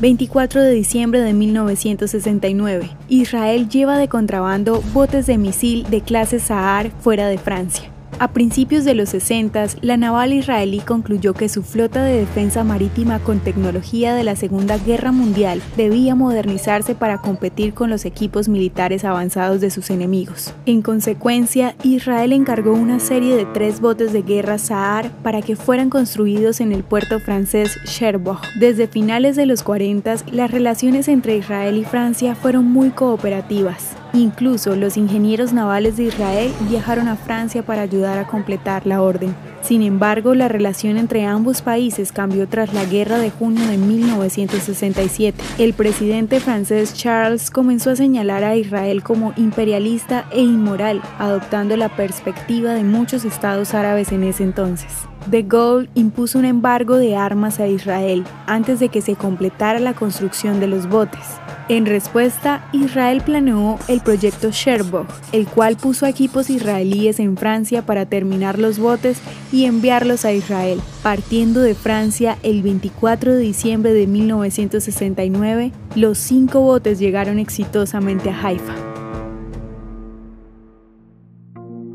24 de diciembre de 1969. Israel lleva de contrabando botes de misil de clase Sahar fuera de Francia. A principios de los 60, la naval israelí concluyó que su flota de defensa marítima con tecnología de la Segunda Guerra Mundial debía modernizarse para competir con los equipos militares avanzados de sus enemigos. En consecuencia, Israel encargó una serie de tres botes de guerra Saar para que fueran construidos en el puerto francés Cherbourg. Desde finales de los 40, las relaciones entre Israel y Francia fueron muy cooperativas. Incluso los ingenieros navales de Israel viajaron a Francia para ayudar a completar la orden. Sin embargo, la relación entre ambos países cambió tras la Guerra de Junio de 1967. El presidente francés Charles comenzó a señalar a Israel como imperialista e inmoral, adoptando la perspectiva de muchos estados árabes en ese entonces. De Gaulle impuso un embargo de armas a Israel antes de que se completara la construcción de los botes. En respuesta, Israel planeó el proyecto Cherbourg, el cual puso equipos israelíes en Francia para terminar los botes y enviarlos a Israel. Partiendo de Francia el 24 de diciembre de 1969, los cinco botes llegaron exitosamente a Haifa.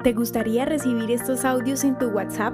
¿Te gustaría recibir estos audios en tu WhatsApp?